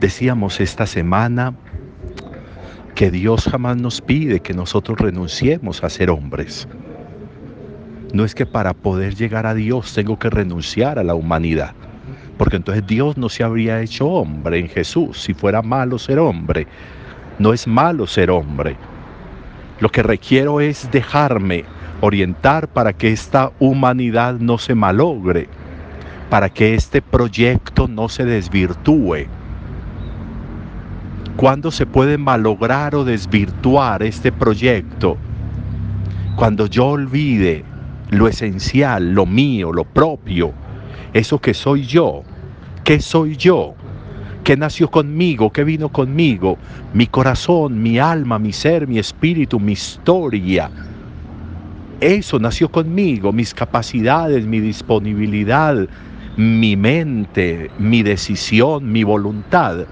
Decíamos esta semana que Dios jamás nos pide que nosotros renunciemos a ser hombres. No es que para poder llegar a Dios tengo que renunciar a la humanidad, porque entonces Dios no se habría hecho hombre en Jesús si fuera malo ser hombre. No es malo ser hombre. Lo que requiero es dejarme orientar para que esta humanidad no se malogre, para que este proyecto no se desvirtúe ¿Cuándo se puede malograr o desvirtuar este proyecto? Cuando yo olvide lo esencial, lo mío, lo propio, eso que soy yo. ¿Qué soy yo? ¿Qué nació conmigo? ¿Qué vino conmigo? Mi corazón, mi alma, mi ser, mi espíritu, mi historia. Eso nació conmigo, mis capacidades, mi disponibilidad, mi mente, mi decisión, mi voluntad.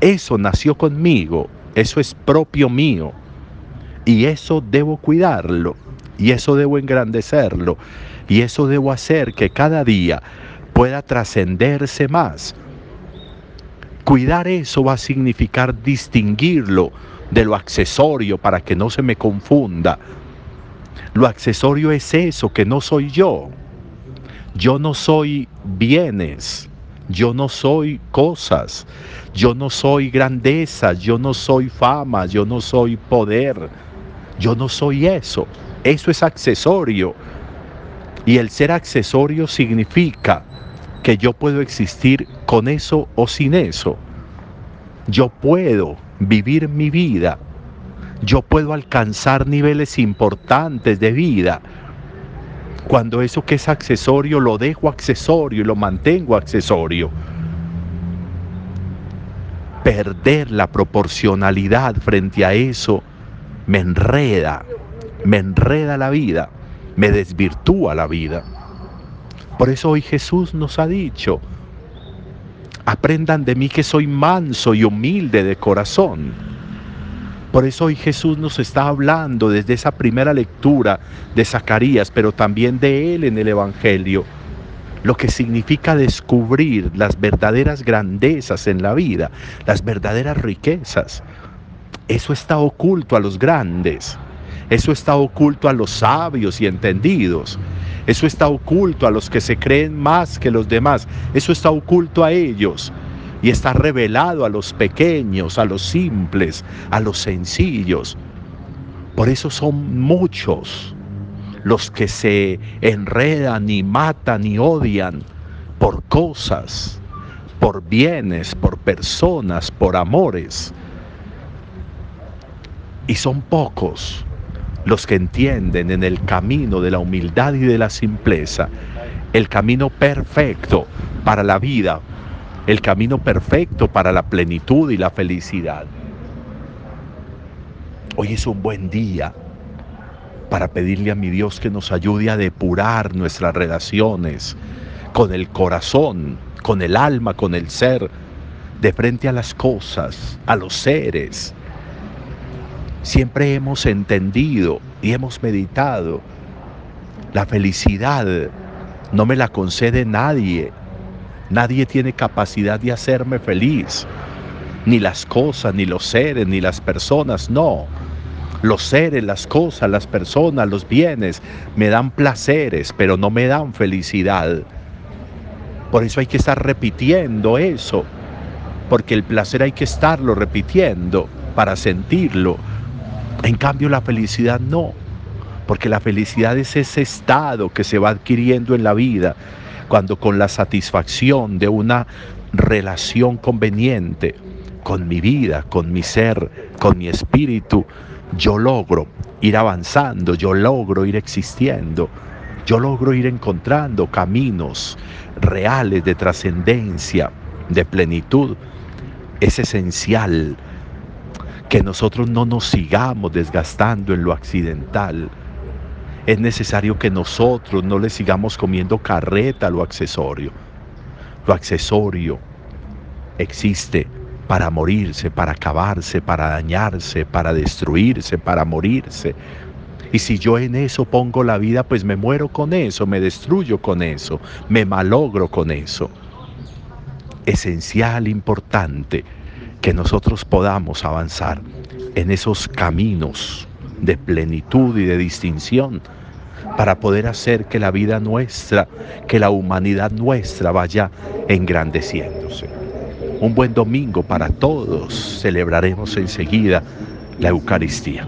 Eso nació conmigo, eso es propio mío. Y eso debo cuidarlo, y eso debo engrandecerlo, y eso debo hacer que cada día pueda trascenderse más. Cuidar eso va a significar distinguirlo de lo accesorio para que no se me confunda. Lo accesorio es eso, que no soy yo. Yo no soy bienes, yo no soy cosas, yo no soy grandeza, yo no soy fama, yo no soy poder, yo no soy eso. Eso es accesorio. Y el ser accesorio significa que yo puedo existir con eso o sin eso. Yo puedo vivir mi vida. Yo puedo alcanzar niveles importantes de vida cuando eso que es accesorio lo dejo accesorio y lo mantengo accesorio. Perder la proporcionalidad frente a eso me enreda, me enreda la vida, me desvirtúa la vida. Por eso hoy Jesús nos ha dicho, aprendan de mí que soy manso y humilde de corazón por eso hoy Jesús nos está hablando desde esa primera lectura de Zacarías, pero también de Él en el Evangelio, lo que significa descubrir las verdaderas grandezas en la vida, las verdaderas riquezas. Eso está oculto a los grandes, eso está oculto a los sabios y entendidos, eso está oculto a los que se creen más que los demás, eso está oculto a ellos y está revelado a los pequeños, a los simples, a los sencillos. Por eso son muchos los que se enredan y matan y odian por cosas, por bienes, por personas, por amores. Y son pocos los que entienden en el camino de la humildad y de la simpleza, el camino perfecto para la vida, el camino perfecto para la plenitud y la felicidad. Hoy es un buen día para pedirle a mi Dios que nos ayude a depurar nuestras relaciones con el corazón, con el alma, con el ser, de frente a las cosas, a los seres. Siempre hemos entendido y hemos meditado, la felicidad no me la concede nadie, Nadie tiene capacidad de hacerme feliz. Ni las cosas, ni los seres, ni las personas, no. Los seres, las cosas, las personas, los bienes me dan placeres, pero no me dan felicidad. Por eso hay que estar repitiendo eso, porque el placer hay que estarlo repitiendo para sentirlo. En cambio la felicidad no, porque la felicidad es ese estado que se va adquiriendo en la vida cuando con la satisfacción de una relación conveniente con mi vida, con mi ser, con mi espíritu, yo logro ir avanzando, yo logro ir existiendo, yo logro ir encontrando caminos reales de trascendencia, de plenitud. Es esencial que nosotros no nos sigamos desgastando en lo accidental, es necesario que nosotros no le sigamos comiendo carreta a lo accesorio. Lo accesorio existe para morirse, para acabarse, para dañarse, para destruirse, para morirse. Y si yo en eso pongo la vida, pues me muero con eso, me destruyo con eso, me malogro con eso. esencial, importante, que nosotros podamos avanzar en esos caminos de plenitud y de distinción para poder hacer que la vida nuestra, que la humanidad nuestra vaya engrandeciéndose. Un buen domingo para todos. Celebraremos enseguida la Eucaristía.